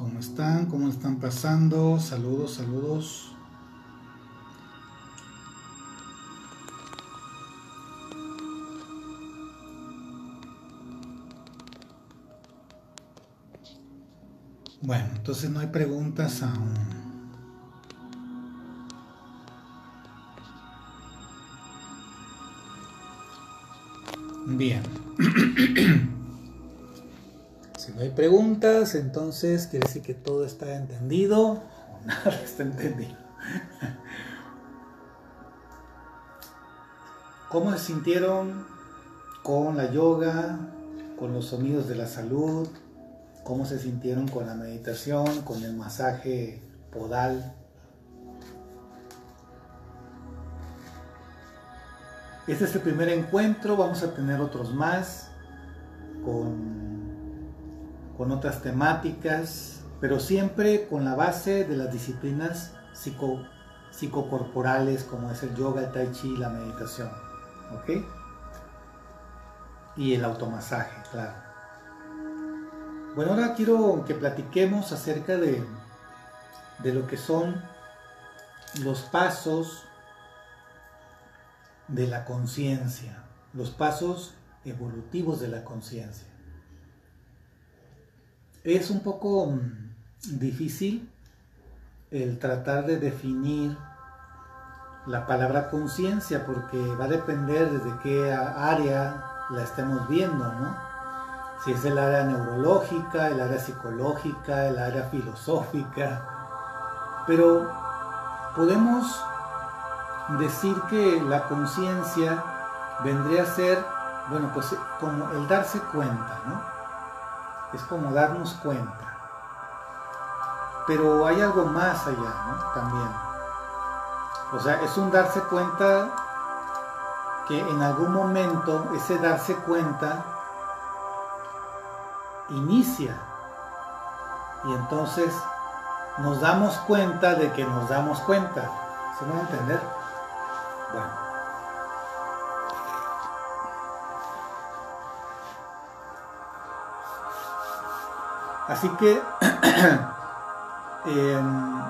¿Cómo están? ¿Cómo están pasando? Saludos, saludos. Bueno, entonces no hay preguntas aún. Bien. hay preguntas, entonces quiere decir que todo está entendido nada está entendido. ¿Cómo se sintieron con la yoga, con los sonidos de la salud? cómo se sintieron con la meditación, con el masaje podal. Este es el primer encuentro, vamos a tener otros más con, con otras temáticas, pero siempre con la base de las disciplinas psico, psicocorporales como es el yoga, el tai chi la meditación. ¿Ok? Y el automasaje, claro. Bueno, ahora quiero que platiquemos acerca de, de lo que son los pasos de la conciencia, los pasos evolutivos de la conciencia. Es un poco mm, difícil el tratar de definir la palabra conciencia porque va a depender desde qué área la estemos viendo, ¿no? si es el área neurológica, el área psicológica, el área filosófica, pero podemos decir que la conciencia vendría a ser, bueno, pues como el darse cuenta, ¿no? Es como darnos cuenta. Pero hay algo más allá, ¿no? También. O sea, es un darse cuenta que en algún momento ese darse cuenta inicia. Y entonces nos damos cuenta de que nos damos cuenta. ¿Se van a entender? Bueno. Así que em,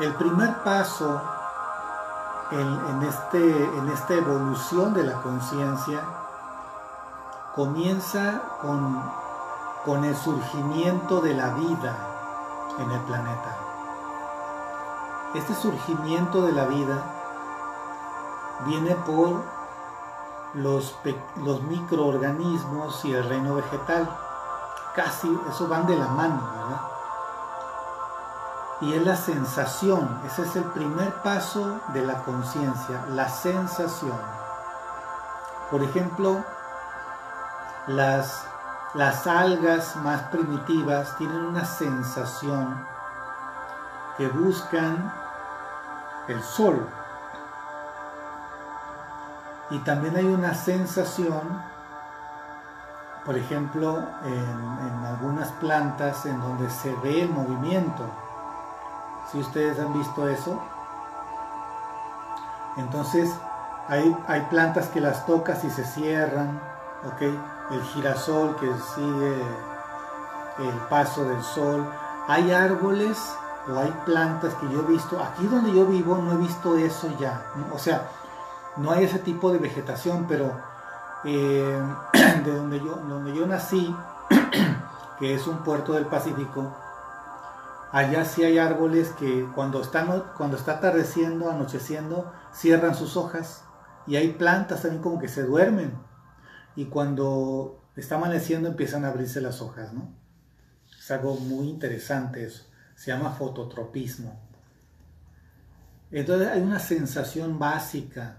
el primer paso en, este, en esta evolución de la conciencia comienza con el surgimiento de la vida en el planeta. Este surgimiento de la vida viene por los microorganismos y el reino vegetal. Casi, eso van de la mano, ¿verdad? Y es la sensación, ese es el primer paso de la conciencia, la sensación. Por ejemplo, las las algas más primitivas tienen una sensación que buscan el sol. Y también hay una sensación, por ejemplo, en, algunas plantas en donde se ve el movimiento. Si ustedes han visto eso, entonces hay, hay plantas que las tocas y se cierran, ¿ok? el girasol que sigue el paso del sol. Hay árboles o hay plantas que yo he visto, aquí donde yo vivo no he visto eso ya, o sea, no hay ese tipo de vegetación, pero eh, de donde yo, donde yo nací, que es un puerto del Pacífico, allá sí hay árboles que cuando, están, cuando está atardeciendo, anocheciendo, cierran sus hojas y hay plantas también como que se duermen y cuando está amaneciendo empiezan a abrirse las hojas, ¿no? Es algo muy interesante eso. Se llama fototropismo. Entonces hay una sensación básica.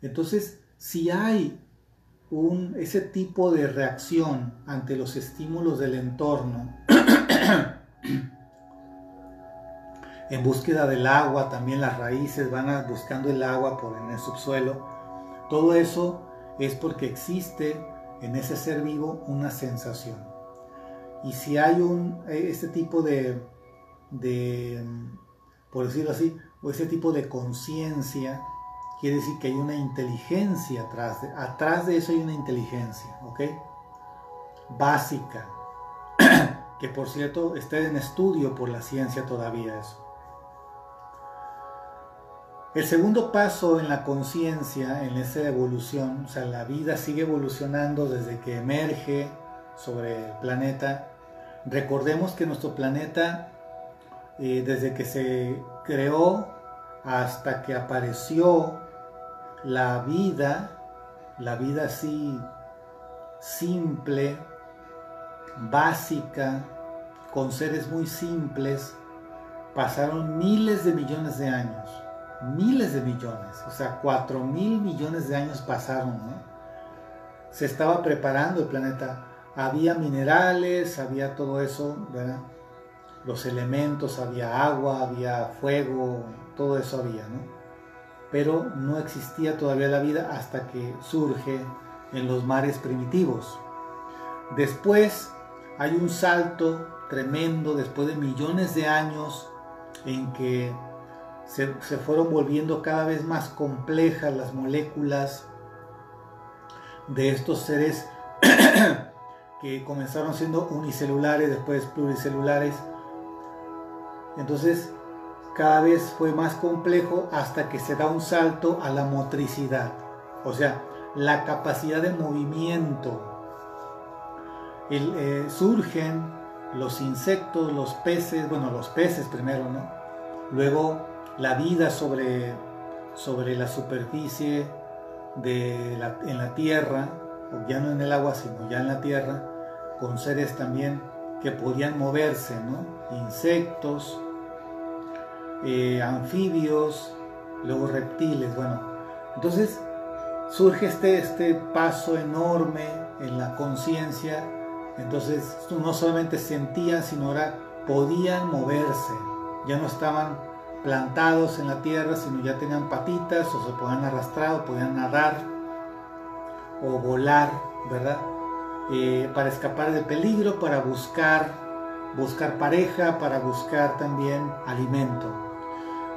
Entonces, si hay un, ese tipo de reacción ante los estímulos del entorno, en búsqueda del agua, también las raíces van buscando el agua por en el subsuelo, todo eso es porque existe en ese ser vivo una sensación. Y si hay un, eh, este tipo de, de, por decirlo así, o ese tipo de conciencia, quiere decir que hay una inteligencia atrás de, atrás de eso hay una inteligencia, ¿ok? Básica. que por cierto está en estudio por la ciencia todavía eso. El segundo paso en la conciencia, en esa evolución, o sea, la vida sigue evolucionando desde que emerge sobre el planeta. Recordemos que nuestro planeta, eh, desde que se creó hasta que apareció la vida, la vida así simple, básica, con seres muy simples, pasaron miles de millones de años, miles de millones, o sea, cuatro mil millones de años pasaron, ¿no? Se estaba preparando el planeta, había minerales, había todo eso, ¿verdad? Los elementos, había agua, había fuego, todo eso había, ¿no? Pero no existía todavía la vida hasta que surge en los mares primitivos. Después hay un salto tremendo después de millones de años en que se, fueron volviendo cada vez más complejas las moléculas de estos seres que comenzaron siendo unicelulares, después pluricelulares. Entonces, cada vez fue más complejo hasta que se da un salto a la motricidad, o sea, la capacidad de movimiento. Eh, surgen los insectos, los peces, bueno, los peces primero, ¿no? Luego la vida sobre, sobre la superficie de en la tierra, ya no en el agua, sino ya en la tierra, con seres también que podían moverse, ¿no? Insectos, eh, anfibios, luego reptiles, bueno. Entonces surge este, este paso enorme en la conciencia, entonces no solamente sentían, sino ahora podían moverse, ya no estaban plantados en la tierra, sino ya tenían patitas o se podían arrastrar o podían nadar o volar, ¿verdad? Eh, para escapar del peligro, para buscar, buscar pareja, para buscar también alimento.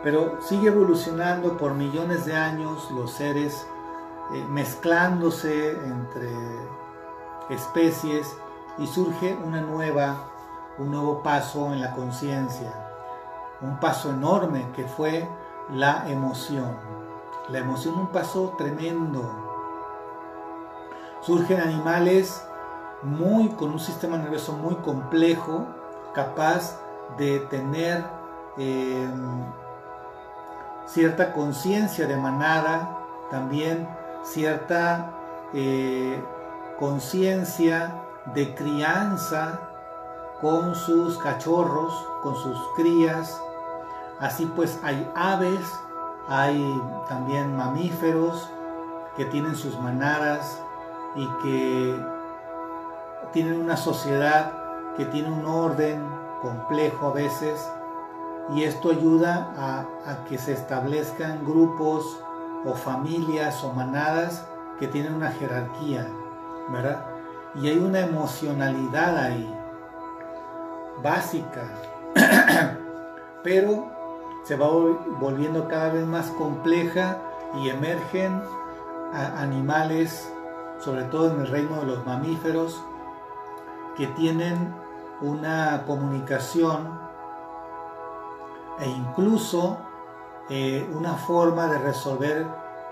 Pero sigue evolucionando por millones de años los seres eh, mezclándose entre especies y surge una nueva, un nuevo paso en la conciencia un paso enorme que fue la emoción. La emoción un paso tremendo. Surgen animales muy con un sistema nervioso muy complejo, capaz de tener em, cierta conciencia de manada, también cierta eh, conciencia de crianza con sus cachorros, con sus crías, Así pues hay aves, hay también mamíferos que tienen sus manadas y que tienen una sociedad que tiene un orden complejo a veces y esto ayuda a, que se establezcan grupos o familias o manadas que tienen una jerarquía, ¿verdad? Y hay una emocionalidad ahí, básica, pero se va volviendo cada vez más compleja y emergen animales, sobre todo en el reino de los mamíferos, que tienen una comunicación e incluso eh, una forma de resolver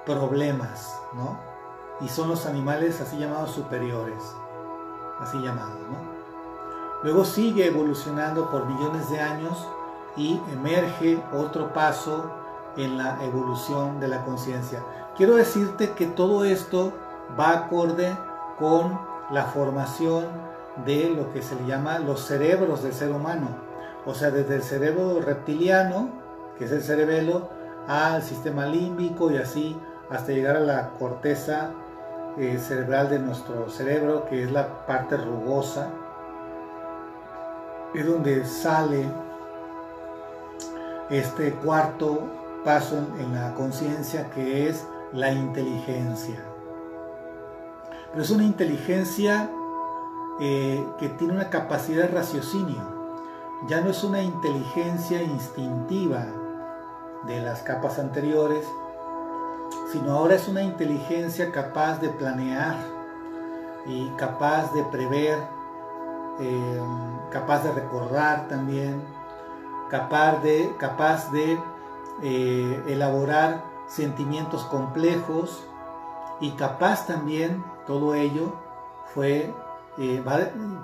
problemas, ¿no? Y son los animales así llamados superiores, así llamados, ¿no? Luego sigue evolucionando por millones de años y emerge otro paso en la evolución de la conciencia. Quiero decirte que todo esto va acorde con la formación de lo que se le llama los cerebros del ser humano. O sea, desde el cerebro reptiliano, que es el cerebelo, al sistema límbico y así hasta llegar a la corteza eh, cerebral de nuestro cerebro, que es la parte rugosa. Es donde sale este cuarto paso en, la conciencia que es la inteligencia. Pero es una inteligencia eh, que tiene una capacidad de raciocinio. Ya no es una inteligencia instintiva de las capas anteriores, sino ahora es una inteligencia capaz de planear y capaz de prever eh, capaz de recordar también, capaz de, capaz de eh, elaborar sentimientos complejos y capaz también, todo ello fue, eh,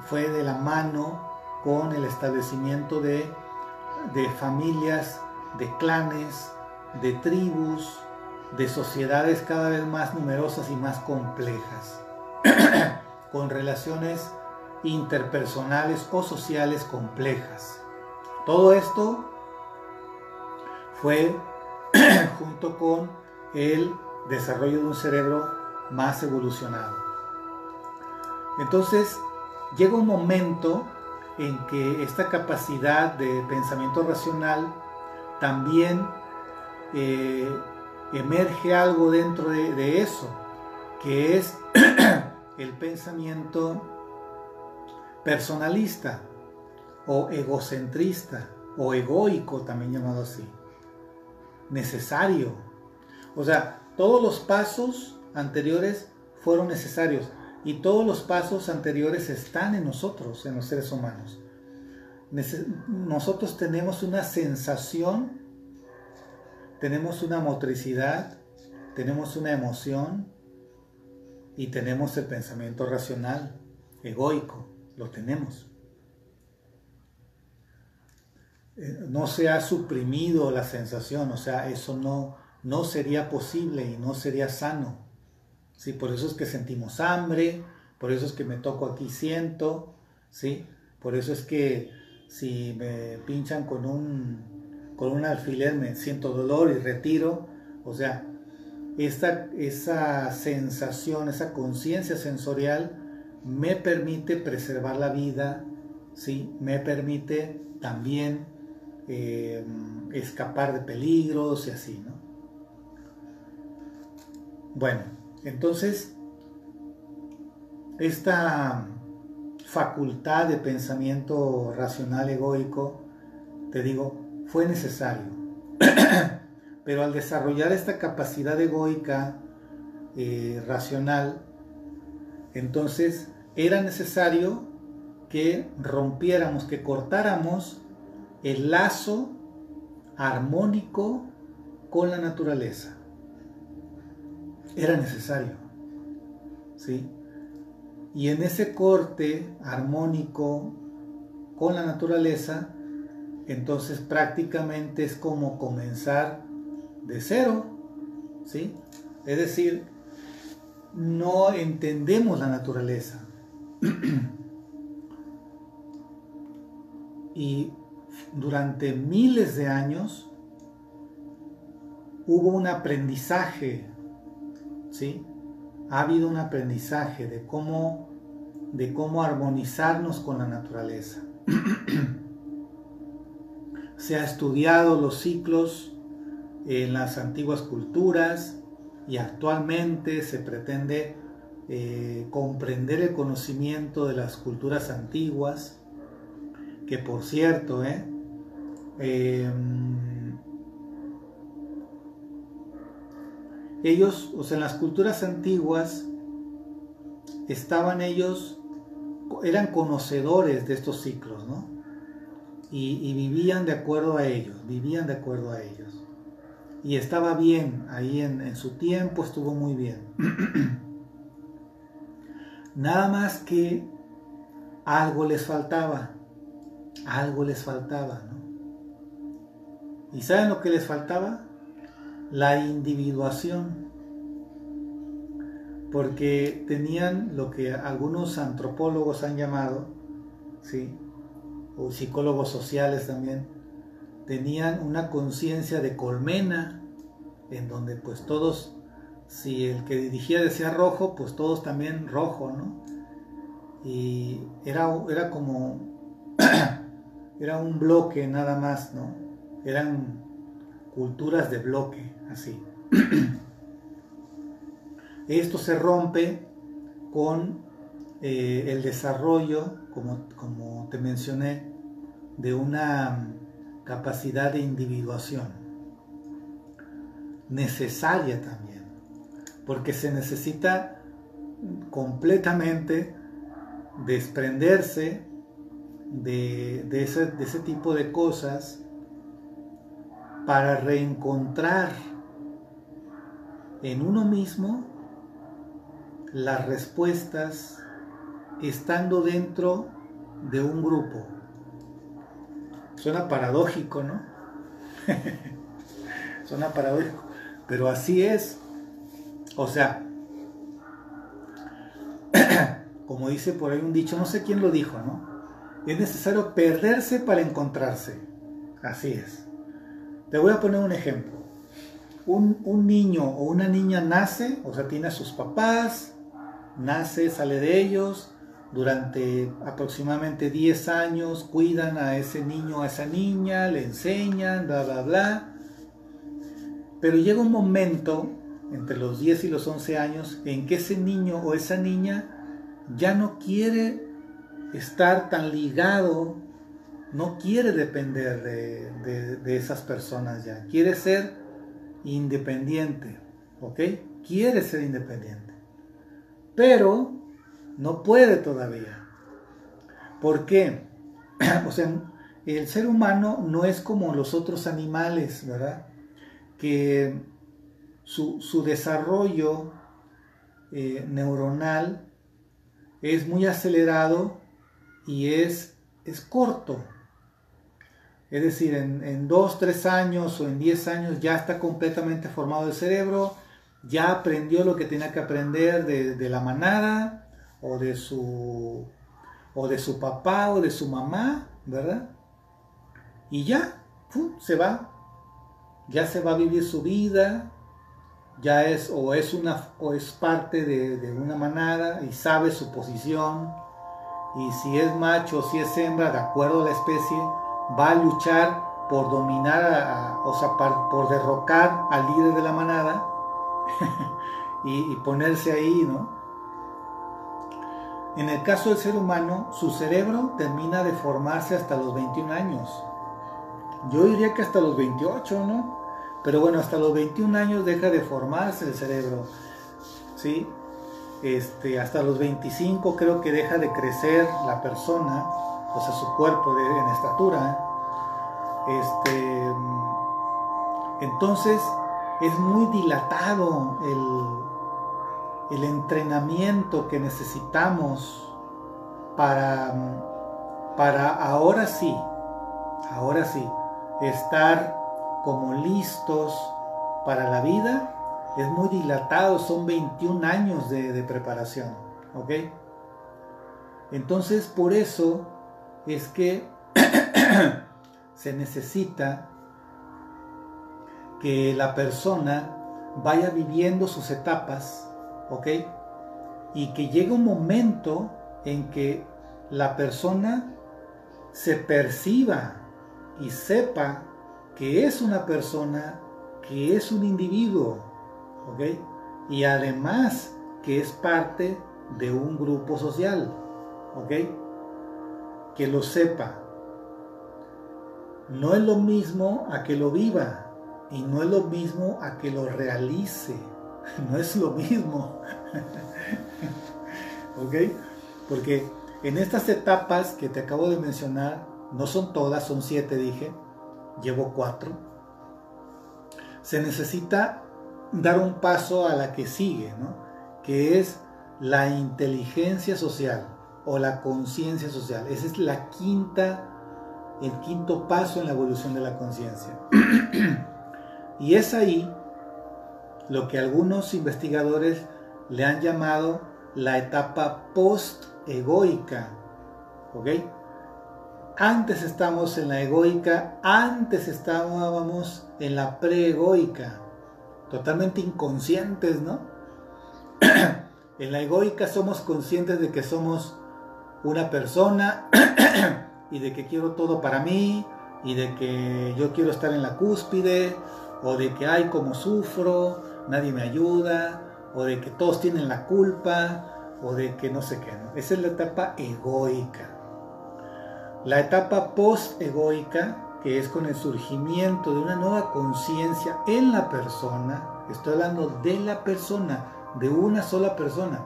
fue de la mano con el establecimiento de, de familias, de clanes, de tribus, de sociedades cada vez más numerosas y más complejas, con relaciones interpersonales o sociales complejas. Todo esto fue junto con el desarrollo de un cerebro más evolucionado. Entonces, llega un momento en que esta capacidad de pensamiento racional también eh, emerge algo dentro de, eso, que es el pensamiento personalista o egocentrista o egoico también llamado así. Necesario. O sea, todos los pasos anteriores fueron necesarios y todos los pasos anteriores están en nosotros, en los seres humanos. Nosotros tenemos una sensación tenemos una motricidad, tenemos una emoción y tenemos el pensamiento racional, egoico, lo tenemos. Eh, no se ha suprimido la sensación, o sea, eso no, no sería posible y no sería sano. ¿Sí? Por eso es que sentimos hambre, por eso es que me toco aquí siento, ¿sí? por eso es que si me pinchan con un con un alfiler me siento dolor y retiro. O sea, esta, esa sensación, esa conciencia sensorial me permite preservar la vida, ¿sí? me permite también eh, escapar de peligros y así. ¿no? Bueno, entonces, esta facultad de pensamiento racional egoico, te digo, fue necesario. Pero al desarrollar esta capacidad egoica, eh, racional, entonces era necesario que rompiéramos, que cortáramos el lazo armónico con la naturaleza. Era necesario. ¿Sí? Y en ese corte armónico con la naturaleza, entonces prácticamente es como comenzar de cero, ¿sí? Es decir, no entendemos la naturaleza. y durante miles de años hubo un aprendizaje, ¿sí? Ha habido un aprendizaje de cómo, de cómo armonizarnos con la naturaleza. se ha estudiado los ciclos en las antiguas culturas y actualmente se pretende eh, comprender el conocimiento de las culturas antiguas, que por cierto, eh, em, ellos, o sea, en las culturas antiguas, estaban ellos, eran conocedores de estos ciclos, ¿no? y, vivían de acuerdo a ellos, vivían de acuerdo a ellos. Y estaba bien, ahí en, su tiempo estuvo muy bien. Nada más que algo les faltaba, algo les faltaba, ¿no? ¿Y saben lo que les faltaba? La individuación. Porque tenían lo que algunos antropólogos han llamado, ¿sí? o psicólogos sociales también, tenían una conciencia de colmena, en donde pues todos, si el que dirigía decía rojo, pues todos también rojo, ¿no? Y era, era como, era un bloque nada más, ¿no? Eran culturas de bloque, así. Esto se rompe con eh, el desarrollo, como, como te mencioné, de una capacidad de individuación necesaria también, porque se necesita completamente desprenderse de, ese, de ese tipo de cosas para reencontrar en uno mismo las respuestas estando dentro de un grupo. Suena paradójico, ¿no? Suena paradójico, pero así es. O sea, como dice por ahí un dicho, no sé quién lo dijo, ¿no? Es necesario perderse para encontrarse. Así es. Te voy a poner un ejemplo. Un, un, niño o una niña nace, o sea, tiene a sus papás, nace, sale de ellos, durante aproximadamente 10 años cuidan a ese niño, a esa niña, le enseñan, bla, bla, bla. Pero llega un momento, entre los 10 y los 11 años, en que ese niño o esa niña ya no quiere estar tan ligado, no quiere depender de, de esas personas ya, quiere ser independiente, ¿ok? Quiere ser independiente. Pero no puede todavía. ¿Por qué? o sea, el ser humano no es como los otros animales, ¿verdad? Que su, desarrollo eh, neuronal es muy acelerado y es, es corto. Es decir, en, dos, tres años o en diez años ya está completamente formado el cerebro, ya aprendió lo que tenía que aprender de, de la manada, o de su o de su papá o de su mamá, ¿verdad? Y ya, se va. Ya se va a vivir su vida, ya es o es una o es parte de, una manada y sabe su posición. Y si es macho o si es hembra, de acuerdo a la especie, va a luchar por dominar, o sea, por derrocar al líder de la manada y, y ponerse ahí, ¿no? En el caso del ser humano, su cerebro termina de formarse hasta los 21 años. Yo diría que hasta los 28, ¿no? Pero bueno, hasta los 21 años deja de formarse el cerebro. ¿Sí? Este, hasta los 25 creo que deja de crecer la persona, o sea, su cuerpo en estatura. Este, entonces es muy dilatado el, el entrenamiento que necesitamos para, para ahora sí, ahora sí, estar como listos para la vida es muy dilatado, son 21 años de, de preparación, ¿ok? Entonces por eso es que se necesita que la persona vaya viviendo sus etapas ¿ok? Y que llega un momento en que la persona se perciba y sepa que es una persona, que es un individuo, ¿ok? Y además que es parte de un grupo social, ¿ok? Que lo sepa. No es lo mismo a que lo viva y no es lo mismo a que lo realice. no es lo mismo. ¿Ok? Porque en estas etapas que te acabo de mencionar, no son todas, son siete, dije, llevo cuatro. Se necesita dar un paso a la que sigue, ¿no? Que es la inteligencia social o la conciencia social. Esa es quinta, el quinto paso en la evolución de la conciencia. y es ahí lo que algunos investigadores le han llamado la etapa post-egoica. ¿Ok? Antes estamos en la egoica, antes estábamos en la pre-egoica. Totalmente inconscientes, ¿no? en la egoica somos conscientes de que somos una persona y de que quiero todo para mí y de que yo quiero estar en la cúspide o de que hay como sufro nadie me ayuda, o de que todos tienen la culpa, o de que no sé qué. Esa es la etapa egoica. La etapa post-egoica, que es con el surgimiento de una nueva conciencia en la persona, estoy hablando de la persona, de una sola persona.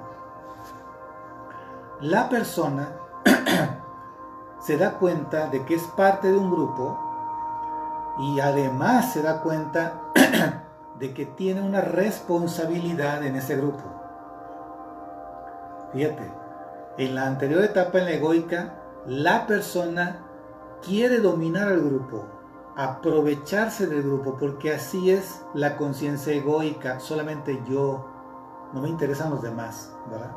La persona se da cuenta de que es parte de un grupo y además se da cuenta de que tiene una responsabilidad en ese grupo. Fíjate, en la anterior etapa en la egoica, la persona quiere dominar al grupo, aprovecharse del grupo, porque así es la conciencia egoica, solamente yo, no me interesan los demás, ¿verdad?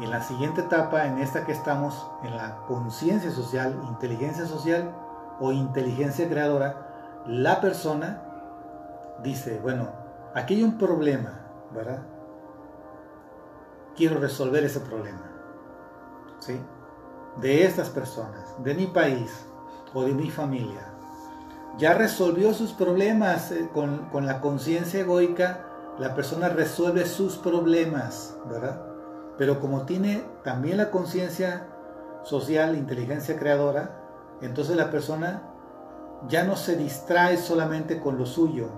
En la siguiente etapa, en esta que estamos, en la conciencia social, inteligencia social o inteligencia creadora, la persona dice, bueno, aquí hay un problema, ¿verdad? Quiero resolver ese problema, ¿sí? De estas personas, de mi país o de mi familia. Ya resolvió sus problemas eh, con, con la conciencia egoica, la persona resuelve sus problemas, ¿verdad? Pero como tiene también la conciencia social, inteligencia creadora, entonces la persona ya no se distrae solamente con lo suyo,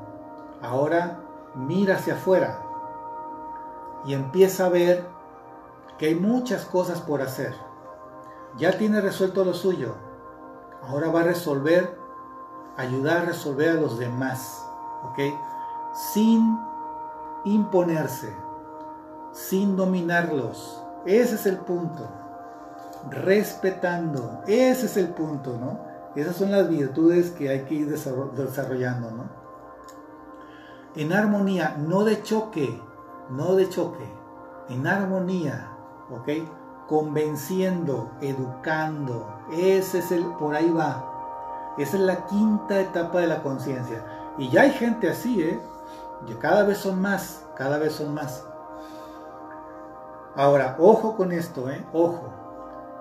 ahora mira hacia afuera y empieza a ver que hay muchas cosas por hacer. Ya tiene resuelto lo suyo, ahora va a resolver, ayudar a resolver a los demás, ¿ok? Sin imponerse, sin dominarlos. Ese es el punto. Respetando. Ese es el punto, ¿no? Esas son las virtudes que hay que ir desarrollando, ¿no? En armonía, no de choque, no de choque, en armonía, ¿ok? Convenciendo, educando, ese es el, por ahí va. Esa es la quinta etapa de la conciencia. Y ya hay gente así, ¿eh? Y cada vez son más, cada vez son más. Ahora, ojo con esto, ¿eh? Ojo.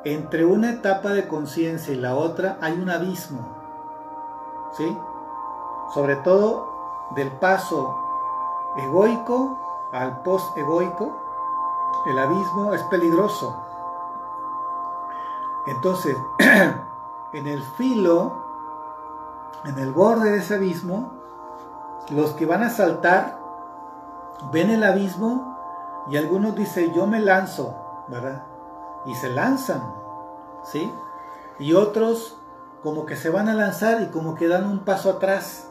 Entre una etapa de conciencia y la otra hay un abismo. ¿Sí? Sobre todo del paso egoico al post-egoico, el abismo es peligroso. Entonces, en el filo, en el borde de ese abismo, los que van a saltar ven el abismo y algunos dicen, yo me lanzo, ¿verdad? Y se lanzan, ¿sí? Y otros como que se van a lanzar y como que dan un paso atrás,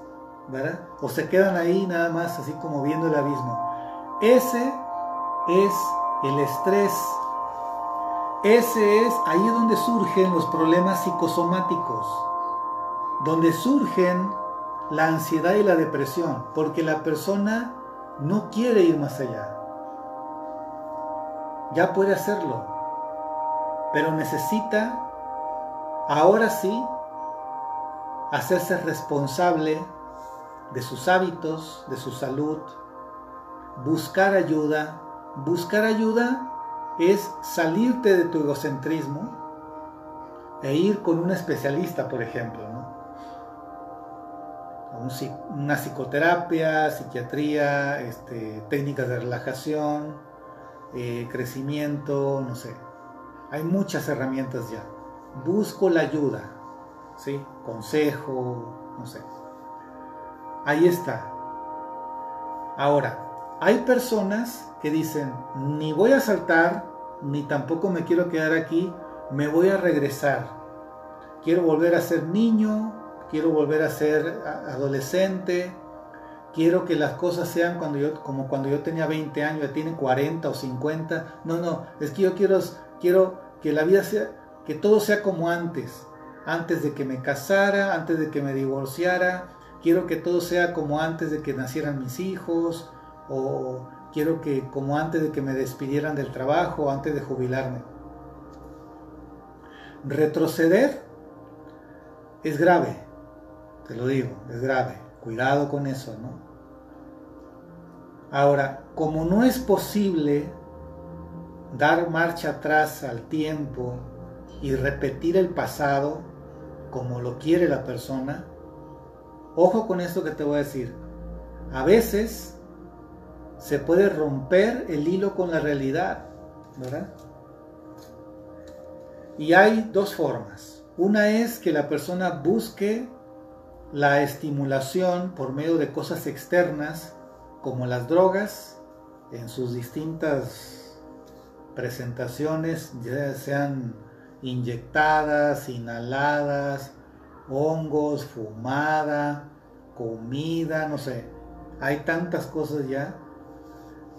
¿verdad? O se quedan ahí nada más así como viendo el abismo. Ese es el estrés. Ese es ahí donde surgen los problemas psicosomáticos, donde surgen la ansiedad y la depresión, porque la persona no quiere ir más allá ya puede hacerlo, pero necesita ahora sí hacerse responsable de sus hábitos, de su salud, buscar ayuda. Buscar ayuda es salirte de tu egocentrismo e ir con un especialista, por ejemplo, ¿no? una psicoterapia, psiquiatría, este, técnicas de relajación, eh, crecimiento, no sé. Hay muchas herramientas ya. Busco la ayuda, ¿sí? Consejo, no sé. Ahí está. Ahora, hay personas que dicen, ni voy a saltar, ni tampoco me quiero quedar aquí, me voy a regresar. Quiero volver a ser niño, quiero volver a ser adolescente, quiero que las cosas sean cuando yo, como cuando yo tenía 20 años, ya tiene 40 o 50. No, no, es que yo quiero, quiero que la vida sea, que todo sea como antes. Antes de que me casara, antes de que me divorciara, quiero que todo sea como antes de que nacieran mis hijos, o quiero que como antes de que me despidieran del trabajo, antes de jubilarme. Retroceder es grave, te lo digo, es grave. Cuidado con eso, ¿no? Ahora, como no es posible dar marcha atrás al tiempo y repetir el pasado como lo quiere la persona, ojo con esto que te voy a decir. A veces se puede romper el hilo con la realidad, ¿verdad? Y hay dos formas. Una es que la persona busque la estimulación por medio de cosas externas como las drogas en sus distintas presentaciones, ya sean inyectadas, inhaladas, hongos, fumada, comida, no sé. Hay tantas cosas ya.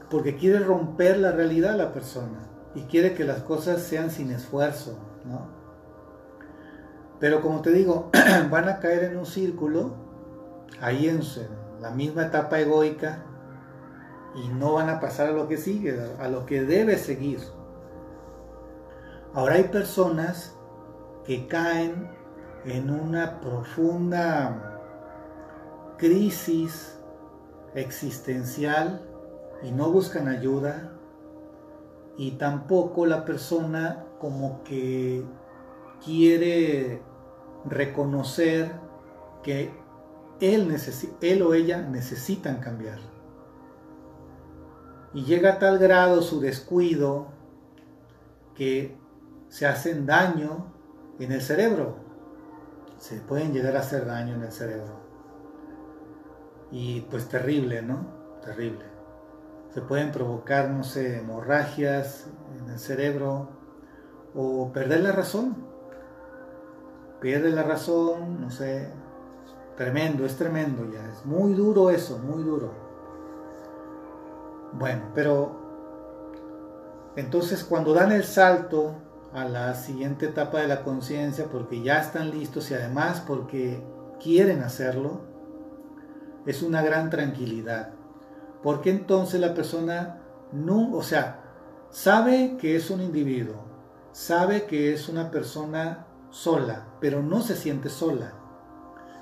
Porque quiere romper la realidad la persona y quiere que las cosas sean sin esfuerzo, ¿no? Pero como te digo, van a caer en un círculo, ahí en, la misma etapa egoica, y no van a pasar a lo que sigue, a lo que debe seguir. Ahora hay personas que caen en una profunda crisis existencial y no buscan ayuda y tampoco la persona como que quiere reconocer que él, él o ella necesitan cambiar. Y llega a tal grado su descuido que se hacen daño en el cerebro. Se pueden llegar a hacer daño en el cerebro. Y pues terrible, ¿no? Terrible. Se pueden provocar, no sé, hemorragias en el cerebro o perder la razón pierde la razón, no sé, tremendo, es tremendo ya, es muy duro eso, muy duro. Bueno, pero entonces cuando dan el salto a la siguiente etapa de la conciencia, porque ya están listos y además porque quieren hacerlo, es una gran tranquilidad. Porque entonces la persona no, o sea, sabe que es un individuo, sabe que es una persona sola, pero no se siente sola.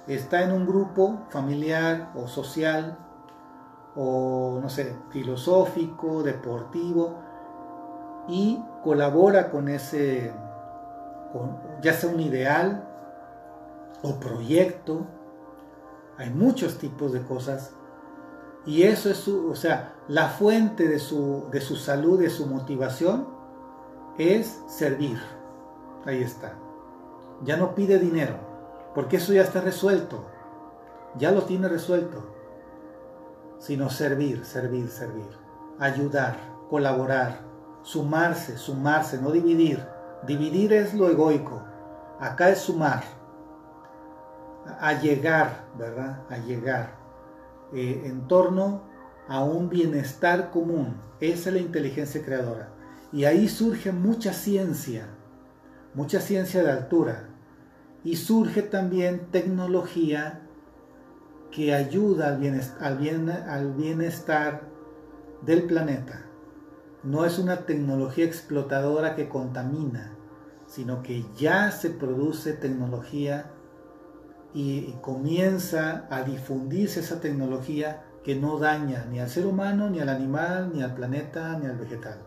Está en un grupo familiar o social o, no sé, filosófico, deportivo, y colabora con ese, ya sea un ideal o proyecto. Hay muchos tipos de cosas. Y eso es su, o sea, la fuente de su, de su salud, de su motivación, es servir. Ahí está ya no pide dinero, porque eso ya está resuelto, ya lo tiene resuelto, sino servir, servir, servir, ayudar, colaborar, sumarse, sumarse, no dividir. Dividir es lo egoico, acá es sumar, a llegar, ¿verdad? A llegar eh, en torno a un bienestar común. Esa es la inteligencia creadora. Y ahí surge mucha ciencia, mucha ciencia de altura y surge también tecnología que ayuda al bienestar, del planeta. No es una tecnología explotadora que contamina, sino que ya se produce tecnología y comienza a difundirse esa tecnología que no daña ni al ser humano, ni al animal, ni al planeta, ni al vegetal.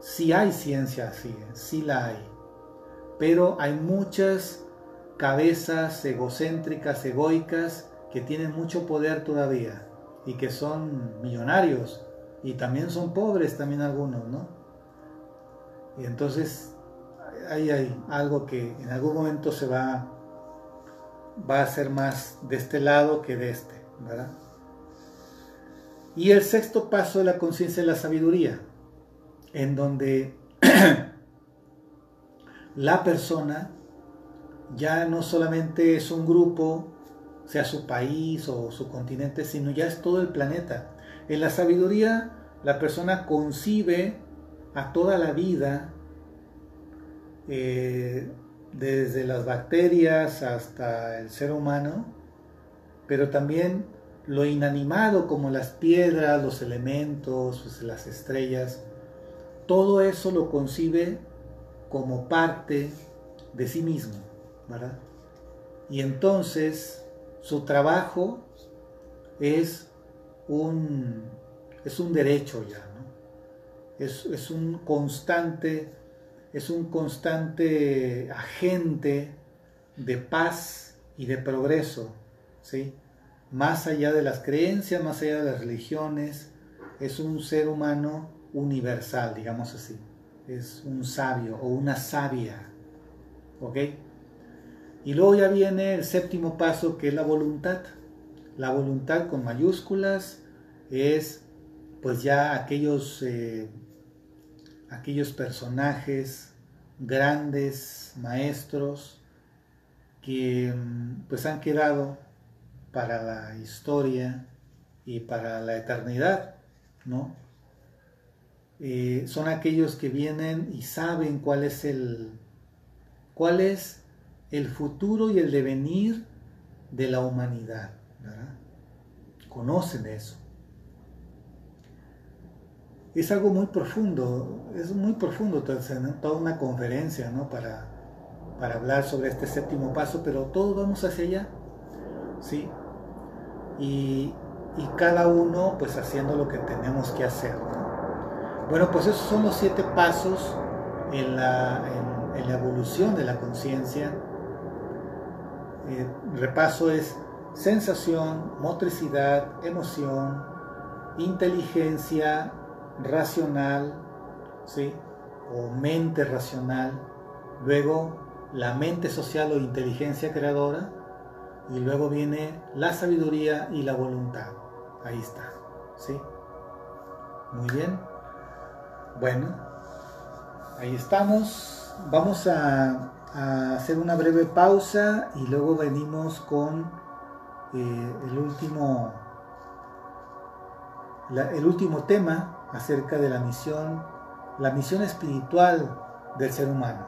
Si hay ciencia así, sí la hay pero hay muchas cabezas egocéntricas, egoicas, que tienen mucho poder todavía y que son millonarios y también son pobres también algunos, ¿no? Y entonces ahí hay algo que en algún momento se va, va a ser más de este lado que de este, ¿verdad? Y el sexto paso de la conciencia es la sabiduría, en donde la persona ya no solamente es un grupo, sea su país o su continente, sino ya es todo el planeta. En la sabiduría, la persona concibe a toda la vida, eh, desde las bacterias hasta el ser humano, pero también lo inanimado como las piedras, los elementos, pues, las estrellas, todo eso lo concibe como parte de sí mismo, ¿verdad? Y entonces su trabajo es un, es un derecho ya, ¿no? Es, es un constante, es un constante agente de paz y de progreso, ¿sí? Más allá de las creencias, más allá de las religiones, es un ser humano universal, digamos así es un sabio o una sabia. ¿Ok? Y luego ya viene el séptimo paso que es la voluntad. La voluntad con mayúsculas es pues ya aquellos, eh, aquellos personajes grandes maestros que pues han quedado para la historia y para la eternidad, ¿no? Eh, son aquellos que vienen y saben cuál es el cuál es el futuro y el devenir de la humanidad. Conocen eso. Es algo muy profundo, es muy profundo toda una conferencia, ¿no? Para, para hablar sobre este séptimo paso, pero todos vamos hacia allá, ¿sí? Y, y cada uno pues haciendo lo que tenemos que hacer, Bueno, pues esos son los siete pasos en la, evolución de la conciencia. Repaso es sensación, motricidad, emoción, inteligencia racional, ¿sí? o mente racional, luego la mente social o inteligencia creadora, y luego viene la sabiduría y la voluntad. Ahí está, ¿sí? Muy bien. Bueno, ahí estamos. Vamos a, hacer una breve pausa y luego venimos con eh, el último el último tema acerca de la misión, la misión espiritual del ser humano.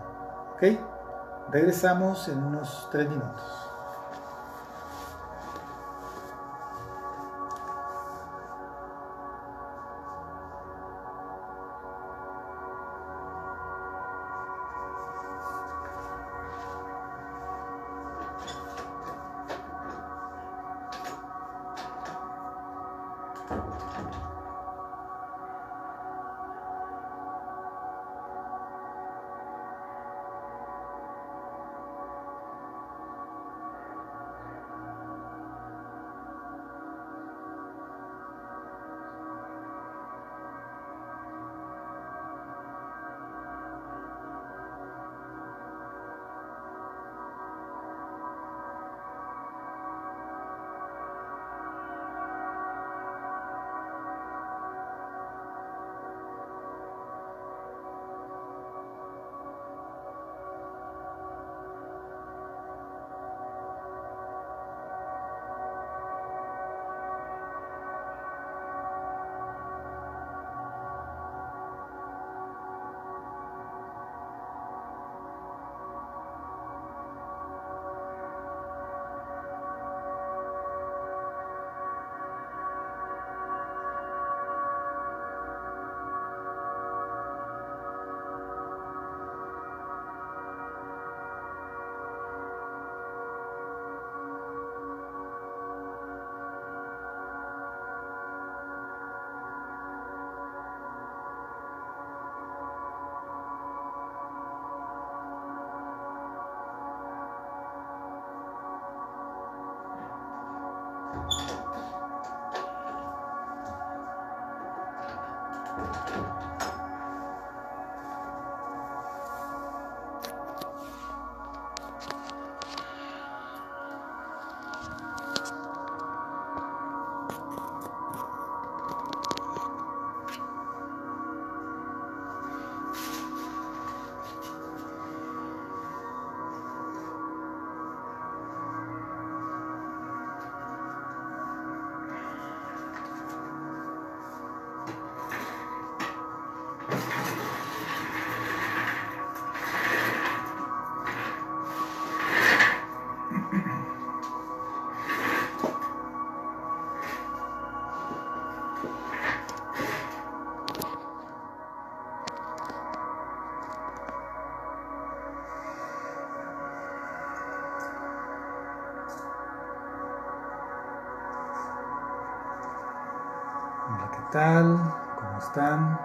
Regresamos en unos tres minutos. Tal? ¿Cómo están?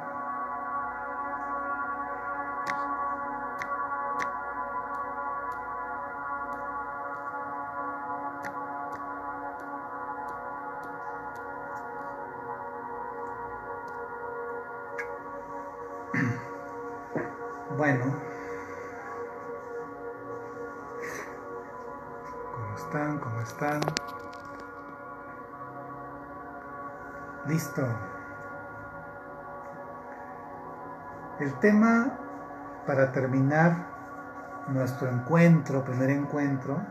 Bueno, ¿cómo están? ¿Cómo están? Listo. El tema para terminar nuestro encuentro, primer encuentro,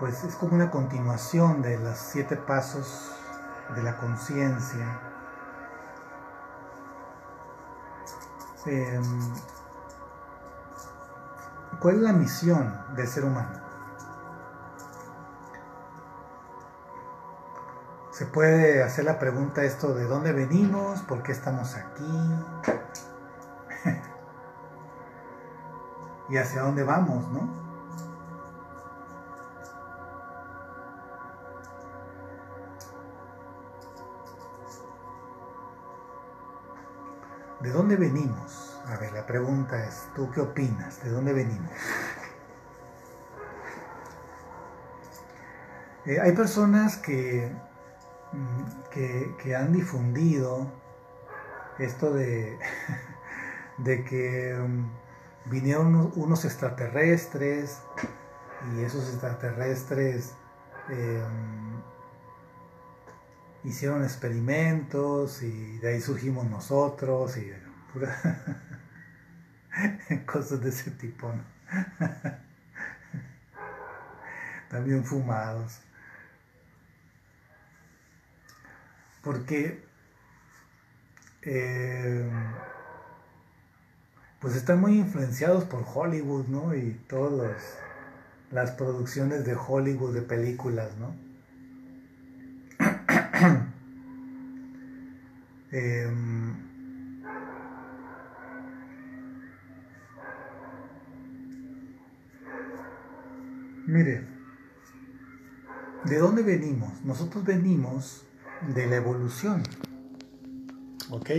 pues es como una continuación de los siete pasos de la conciencia. Em, ¿Cuál es la misión del ser humano? Se puede hacer la pregunta esto de dónde venimos, por qué estamos aquí y hacia dónde vamos, ¿no? ¿De dónde venimos? A ver, la pregunta es, ¿tú qué opinas? ¿De dónde venimos? Eh, hay personas que que, han difundido esto de, de que um, vinieron unos extraterrestres y esos extraterrestres em, hicieron experimentos y de ahí surgimos nosotros y cosas de ese tipo, También fumados. Porque eh, pues están muy influenciados por Hollywood, ¿no? Y todas las producciones de Hollywood de películas, ¿no? Em, mire, ¿de dónde venimos? Nosotros venimos de la evolución. ¿Ok?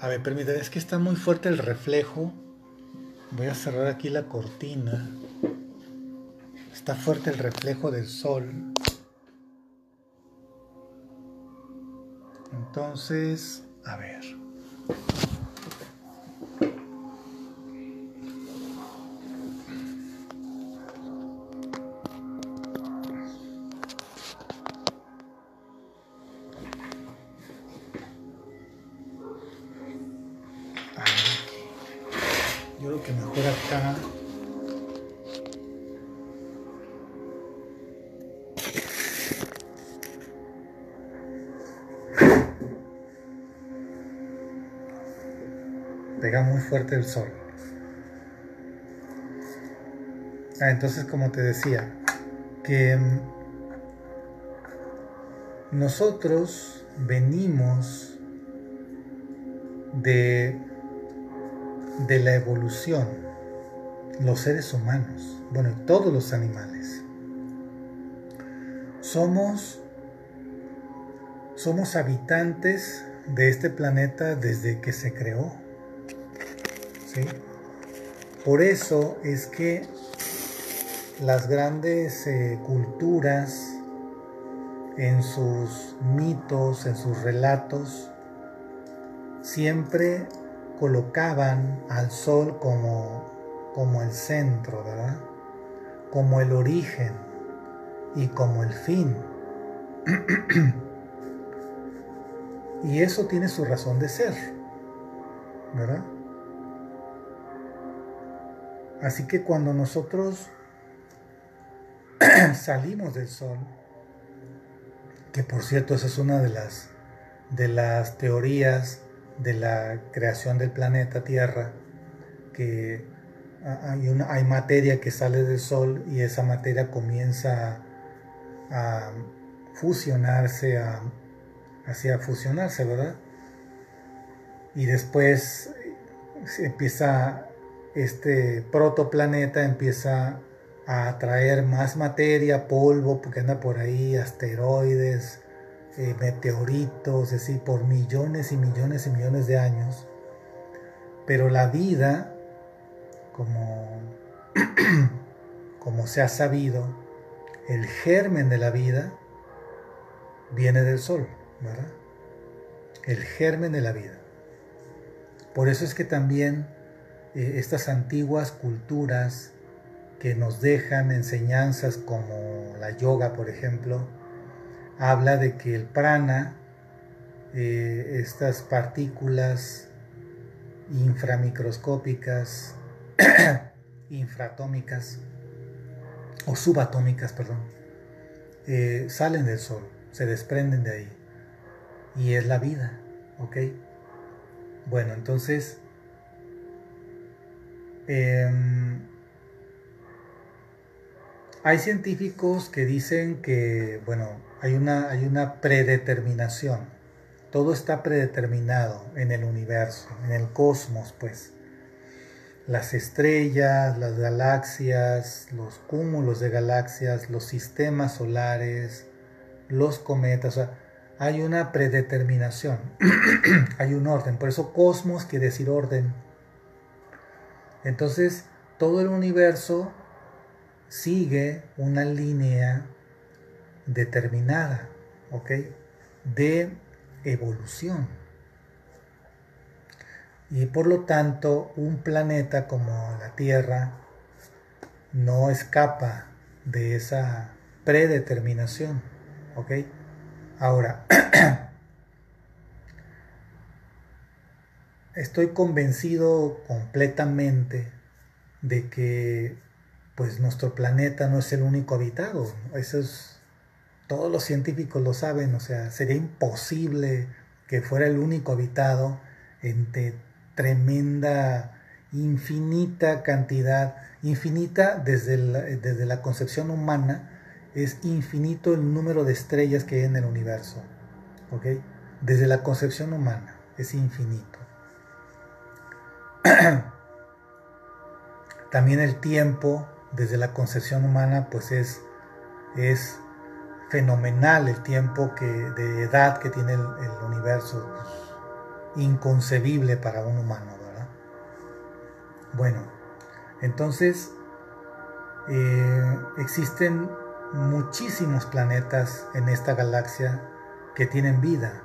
A ver, permítame, es que está muy fuerte el reflejo. Voy a cerrar aquí la cortina. Está fuerte el reflejo del sol. Entonces, a ver. Fuerte el sol. Ah, entonces, como te decía, que mm, nosotros venimos de, de la evolución, los seres humanos, bueno, todos los animales. Somos, somos habitantes de este planeta desde que se creó. Por eso es que las grandes eh, culturas en sus mitos, en sus relatos, siempre colocaban al sol como, como el centro, ¿verdad? Como el origen y como el fin. y eso tiene su razón de ser, ¿verdad? Así que cuando nosotros salimos del sol, que por cierto esa es una de las, de las teorías de la creación del planeta Tierra, que hay, una, hay materia que sale del sol y esa materia comienza a, fusionarse, a, fusionarse, ¿verdad? Y después empieza este protoplaneta empieza a atraer más materia, polvo, porque anda por ahí, asteroides, eh, meteoritos, así, por millones y millones y millones de años. Pero la vida, como, como se ha sabido, el germen de la vida viene del Sol, ¿verdad? El germen de la vida. Por eso es que también eh, estas antiguas culturas que nos dejan enseñanzas como la yoga, por ejemplo, habla de que el prana, eh, estas partículas inframicroscópicas, infratómicas o subatómicas, perdón, eh, salen del Sol, se desprenden de ahí. Y es la vida, ¿ok? Bueno, entonces, em, hay científicos que dicen que, bueno, hay una, hay una predeterminación todo está predeterminado en el universo, en el cosmos, pues. Las estrellas, las galaxias, los cúmulos de galaxias, los sistemas solares, los cometas, hay una predeterminación, hay un orden. Por eso cosmos quiere decir orden. Entonces, todo el universo sigue una línea determinada, ¿ok? De evolución. Y por lo tanto, un planeta como la Tierra no escapa de esa predeterminación. ¿Ok? Ahora, estoy convencido completamente de que pues nuestro planeta no es el único habitado. Eso es todos los científicos lo saben, o sea, sería imposible que fuera el único habitado entre tremenda, infinita cantidad, infinita desde la, desde la concepción humana, es infinito el número de estrellas que hay en el universo, ¿ok? Desde la concepción humana es infinito. También el tiempo desde la concepción humana pues es, es fenomenal el tiempo que, de edad que tiene el, universo, pues, inconcebible para un humano, ¿verdad? Bueno, entonces eh, existen muchísimos planetas en esta galaxia que tienen vida,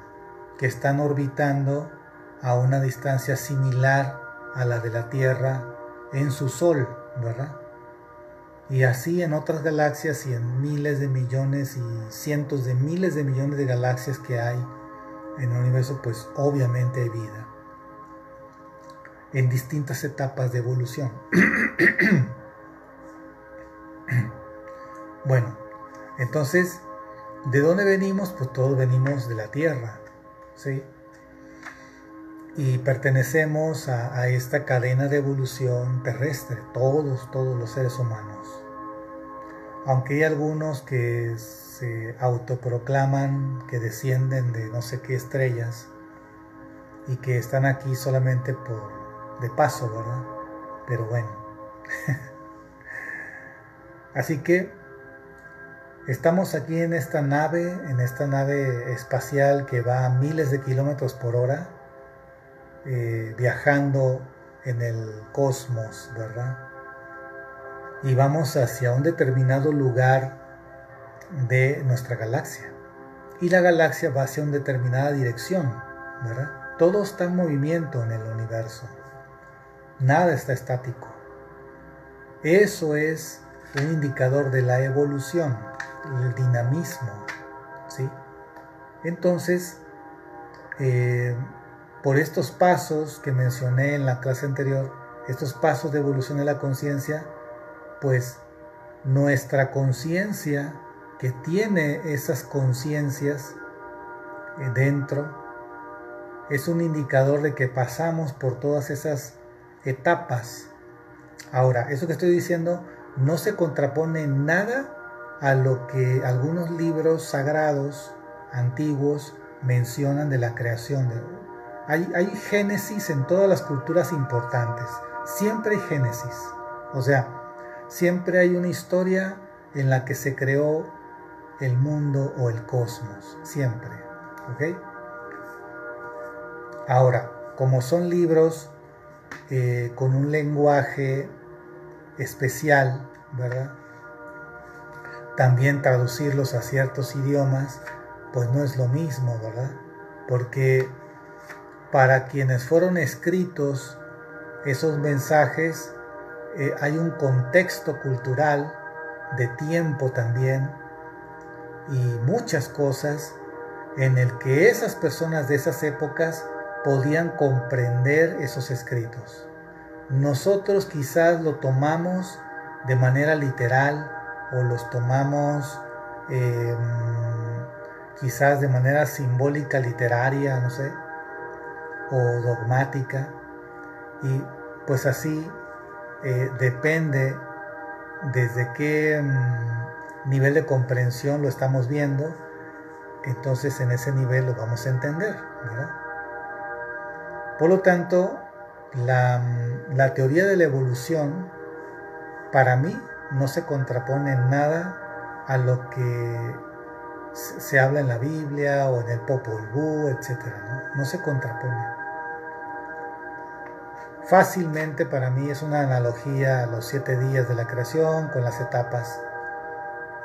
que están orbitando a una distancia similar a la de la Tierra en su Sol, ¿verdad? Y así en otras galaxias y en miles de millones y cientos de miles de millones de galaxias que hay en el universo, pues obviamente hay vida. En distintas etapas de evolución. bueno, entonces, ¿de dónde venimos? Pues todos venimos de la Tierra. ¿Sí? Y pertenecemos a, esta cadena de evolución terrestre, todos, todos los seres humanos. Aunque hay algunos que se autoproclaman que descienden de no sé qué estrellas y que están aquí solamente por de paso, ¿verdad? Pero bueno. Así que estamos aquí en esta nave, en esta nave espacial que va a miles de kilómetros por hora eh, viajando en el cosmos, ¿verdad? Y vamos hacia un determinado lugar de nuestra galaxia. Y la galaxia va hacia una determinada dirección, ¿verdad? Todo está en movimiento en el universo. Nada está estático. Eso es un indicador de la evolución, el dinamismo, ¿sí? Entonces, eh, por estos pasos que mencioné en la clase anterior, estos pasos de evolución de la conciencia, pues nuestra conciencia que tiene esas conciencias eh, dentro es un indicador de que pasamos por todas esas etapas. Ahora, eso que estoy diciendo no se contrapone nada a lo que algunos libros sagrados antiguos mencionan de la creación de, hay, génesis en todas las culturas importantes. Siempre hay génesis. O sea, siempre hay una historia en la que se creó el mundo o el cosmos. Siempre. ¿Ok? Ahora, como son libros eh, con un lenguaje especial, ¿verdad? También traducirlos a ciertos idiomas, pues no es lo mismo, ¿verdad? Porque para quienes fueron escritos esos mensajes, eh, hay un contexto cultural, de tiempo también, y muchas cosas en el que esas personas de esas épocas podían comprender esos escritos. Nosotros quizás lo tomamos de manera literal o los tomamos em, quizás de manera simbólica, literaria, no sé, o dogmática. Y pues así eh, depende desde qué mm, nivel de comprensión lo estamos viendo, entonces en ese nivel lo vamos a entender. Por lo tanto, la, mm, la teoría de la evolución para mí no se contrapone en nada a lo que se habla en la Biblia o en el Popol Vuh, etc. ¿no? no se contrapone. Fácilmente para mí es una analogía a los siete días de la creación con las etapas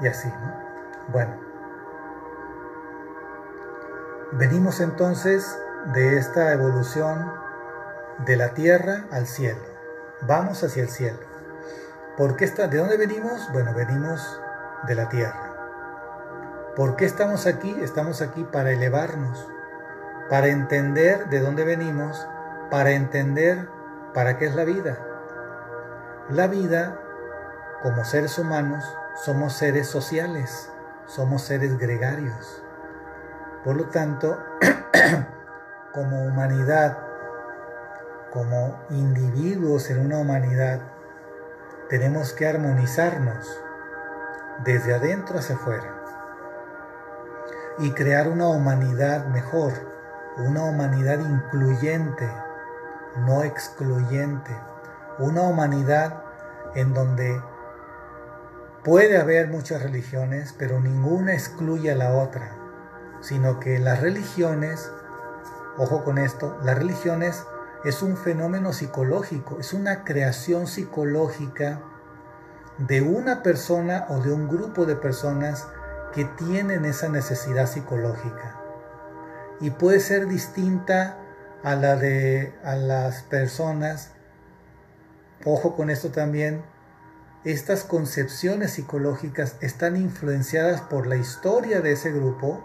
y así, ¿no? Bueno, venimos entonces de esta evolución de la tierra al cielo. Vamos hacia el cielo. ¿Por qué está, ¿De dónde venimos? Bueno, venimos de la tierra. ¿Por qué estamos aquí? Estamos aquí para elevarnos, para entender de dónde venimos, para entender para qué es la vida. La vida, como seres humanos, somos seres sociales, somos seres gregarios. Por lo tanto, como humanidad, como individuos en una humanidad, tenemos que armonizarnos desde adentro hacia afuera y crear una humanidad mejor, una humanidad incluyente, no excluyente, una humanidad en donde puede haber muchas religiones, pero ninguna excluye a la otra, sino que las religiones, ojo con esto, las religiones es un fenómeno psicológico, es una creación psicológica de una persona o de un grupo de personas que tienen esa necesidad psicológica. Y puede ser distinta a la de las personas. Ojo con esto también. Estas concepciones psicológicas están influenciadas por la historia de ese grupo,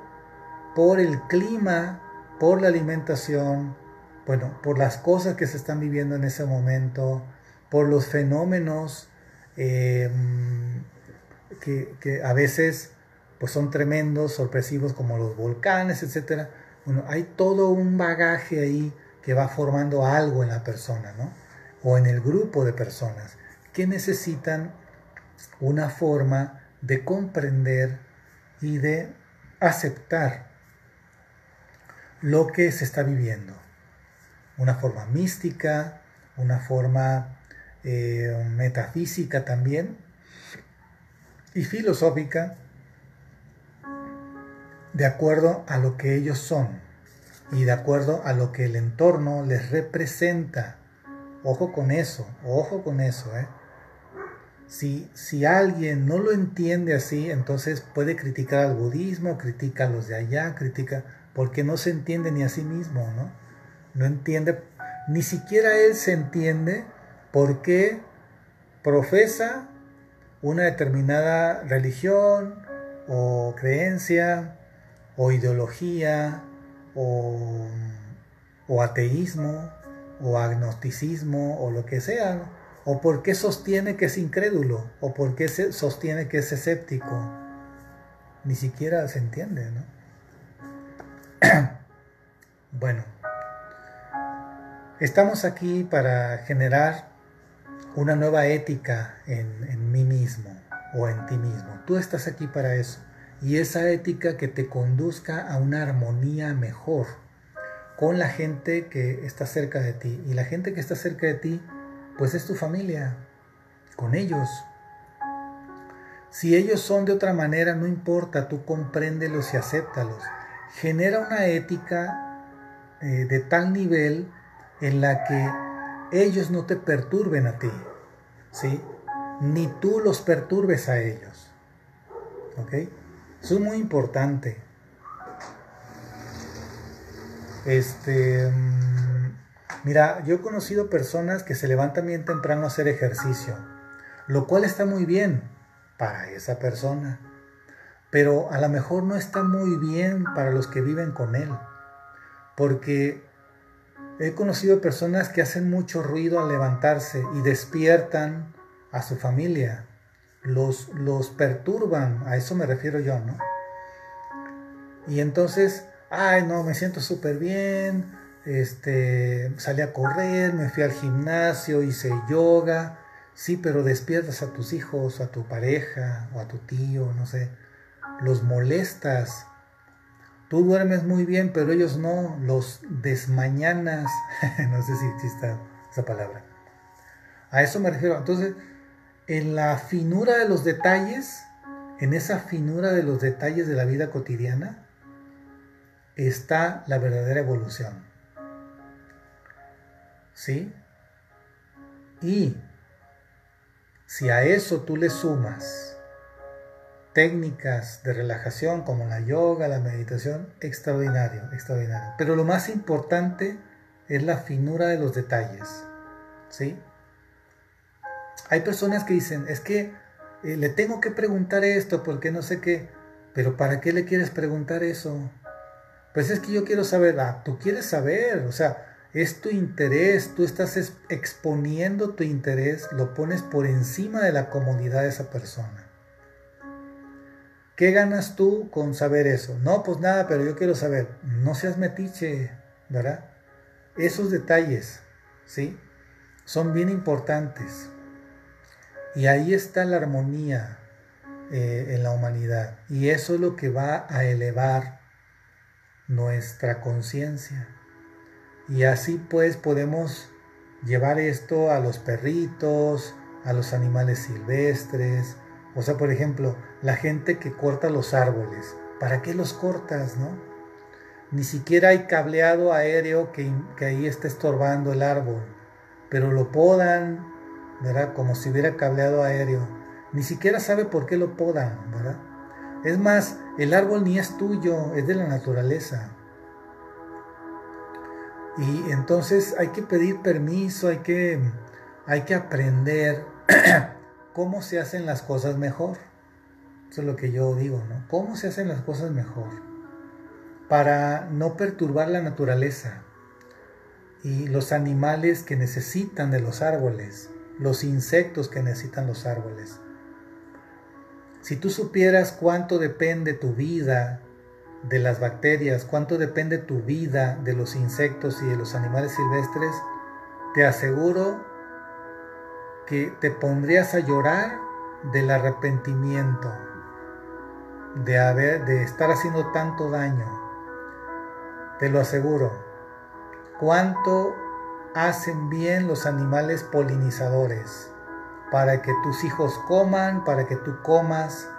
por el clima, por la alimentación, bueno, por las cosas que se están viviendo en ese momento, por los fenómenos em, que, a veces pues son tremendos, sorpresivos como los volcanes, etc. Bueno, hay todo un bagaje ahí que va formando algo en la persona, ¿no? O en el grupo de personas que necesitan una forma de comprender y de aceptar lo que se está viviendo una forma mística, una forma eh, metafísica también y filosófica de acuerdo a lo que ellos son y de acuerdo a lo que el entorno les representa. Ojo con eso, ojo con eso. ¿eh? Si, si alguien no lo entiende así, entonces puede criticar al budismo, critica a los de allá, critica, porque no se entiende ni a sí mismo, ¿no? no entiende, ni siquiera él se entiende por qué profesa una determinada religión o creencia o ideología o, ateísmo o agnosticismo o lo que sea, o por qué sostiene que es incrédulo o por qué sostiene que es escéptico. Ni siquiera se entiende, ¿no? bueno, Estamos aquí para generar una nueva ética en, mí mismo o en ti mismo. Tú estás aquí para eso. Y esa ética que te conduzca a una armonía mejor con la gente que está cerca de ti. Y la gente que está cerca de ti, pues es tu familia, con ellos. Si ellos son de otra manera, no importa, tú compréndelos y acéptalos. Genera una ética eh, de tal nivel en la que ellos no te perturben a ti, ¿sí? Ni tú los perturbes a ellos. ¿Ok? Eso es muy importante. Este, mm, mira, yo he conocido personas que se levantan bien temprano a hacer ejercicio, lo cual está muy bien para esa persona, pero a lo mejor no está muy bien para los que viven con él, porque he conocido personas que hacen mucho ruido al levantarse y despiertan a su familia. Los, los perturban, a eso me refiero yo, ¿no? Y entonces, ay, no, me siento súper bien, este, salí a correr, me fui al gimnasio, hice yoga, sí, pero despiertas a tus hijos, a tu pareja, o a tu tío, no sé, los molestas. Tú duermes muy bien, pero ellos no, los desmañanas. no sé si existe esa palabra. A eso me refiero. Entonces, en la finura de los detalles, en esa finura de los detalles de la vida cotidiana, está la verdadera evolución. ¿Sí? Y si a eso tú le sumas técnicas de relajación como la yoga, la meditación, extraordinario, extraordinario. Pero lo más importante es la finura de los detalles. ¿Sí? Hay personas que dicen, es que eh, le tengo que preguntar esto porque no sé qué, pero ¿para qué le quieres preguntar eso? Pues es que yo quiero saber, ah, tú quieres saber, o sea, es tu interés, tú estás exponiendo tu interés, lo pones por encima de la comodidad de esa persona. ¿Qué ganas tú con saber eso? No, pues nada, pero yo quiero saber. No seas metiche, ¿verdad? Esos detalles, ¿sí? Son bien importantes. Y ahí está la armonía eh, en la humanidad. Y eso es lo que va a elevar nuestra conciencia. Y así pues podemos llevar esto a los perritos, a los animales silvestres. O sea, por ejemplo, la gente que corta los árboles. ¿Para qué los cortas, no? Ni siquiera hay cableado aéreo que, que ahí esté estorbando el árbol. Pero lo podan, Como si hubiera cableado aéreo. Ni siquiera sabe por qué lo ¿verdad? Es más, el árbol ni es tuyo, es de la naturaleza. Y entonces hay que pedir permiso, hay que, hay que aprender cómo se hacen las cosas mejor. Eso es lo que yo digo, ¿no? ¿Cómo se hacen las cosas mejor? Para no perturbar la naturaleza y los animales que necesitan de los árboles, los insectos que necesitan los árboles. Si tú supieras cuánto depende tu vida de las bacterias, cuánto depende tu vida de los insectos y de los animales silvestres, te aseguro que te pondrías a llorar del arrepentimiento de haber de estar haciendo tanto daño. Te lo aseguro. Cuánto hacen bien los animales polinizadores para que tus hijos coman, para que tú comas.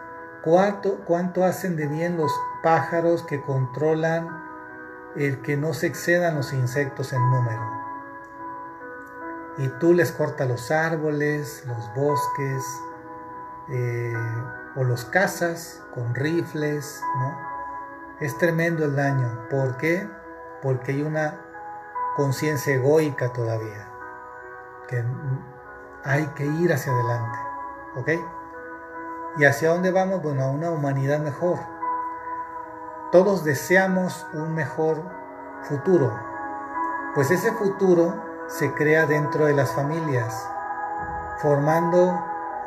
Cuánto, cuánto hacen de bien los pájaros que controlan el que no se excedan los insectos en número. Y tú les cortas los árboles, los bosques, eh, o los cazas con rifles, ¿no? Es tremendo el daño. ¿Por qué? Porque hay una conciencia egoica todavía, que hay que ir hacia adelante, ¿ok? ¿Y hacia dónde vamos? Bueno, a una humanidad mejor, todos deseamos un mejor futuro, pues ese futuro se crea dentro de las familias, formando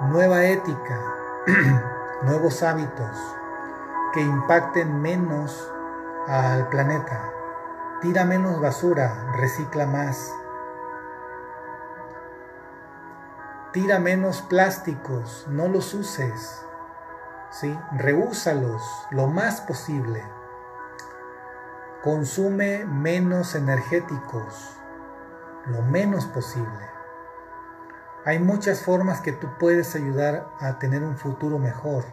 nueva ética, nuevos hábitos que impacten menos al planeta. Tira menos basura, recicla más. Tira menos plásticos, no los uses. ¿sí? Reúsalos lo más posible consume menos energéticos, lo menos posible. Hay muchas formas que tú puedes ayudar a tener un futuro mejor,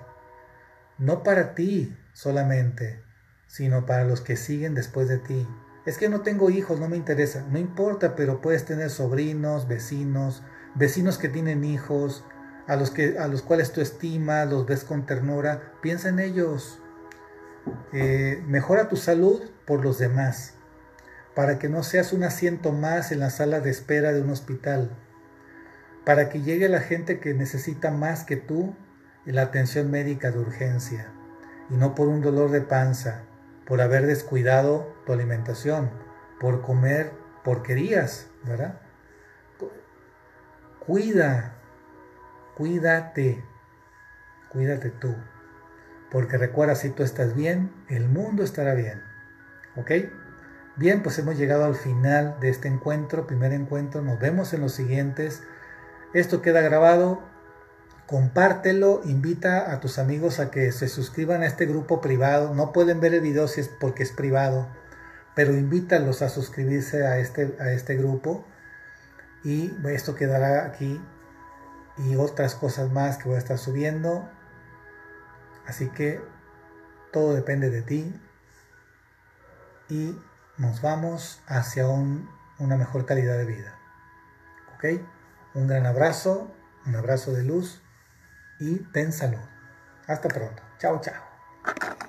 no para ti solamente, sino para los que siguen después de ti. Es que no tengo hijos, no me interesa, no importa, pero puedes tener sobrinos, vecinos, vecinos que tienen hijos, a los, que, a los cuales tú estimas, los ves con ternura, piensa en ellos. Eh, mejora tu salud por los demás, para que no seas un asiento más en la sala de espera de un hospital, para que llegue la gente que necesita más que tú la atención médica de urgencia, y no por un dolor de panza, por haber descuidado tu alimentación, por comer porquerías, ¿verdad? Cuida, cuídate, cuídate tú. Porque recuerda, si tú estás bien, el mundo estará bien. ¿Ok? Bien, pues hemos llegado al final de este encuentro, primer encuentro. Nos vemos en los siguientes. Esto queda grabado. Compártelo, invita a tus amigos a que se suscriban a este grupo privado. No pueden ver el video si es porque es privado, pero invítalos a suscribirse a este, a este grupo. Y esto quedará aquí y otras cosas más que voy a estar subiendo. Así que todo depende de ti y nos vamos hacia una mejor calidad de vida. ¿Ok? Un gran abrazo, un abrazo de luz y ten salud. Hasta pronto. Chao, chao.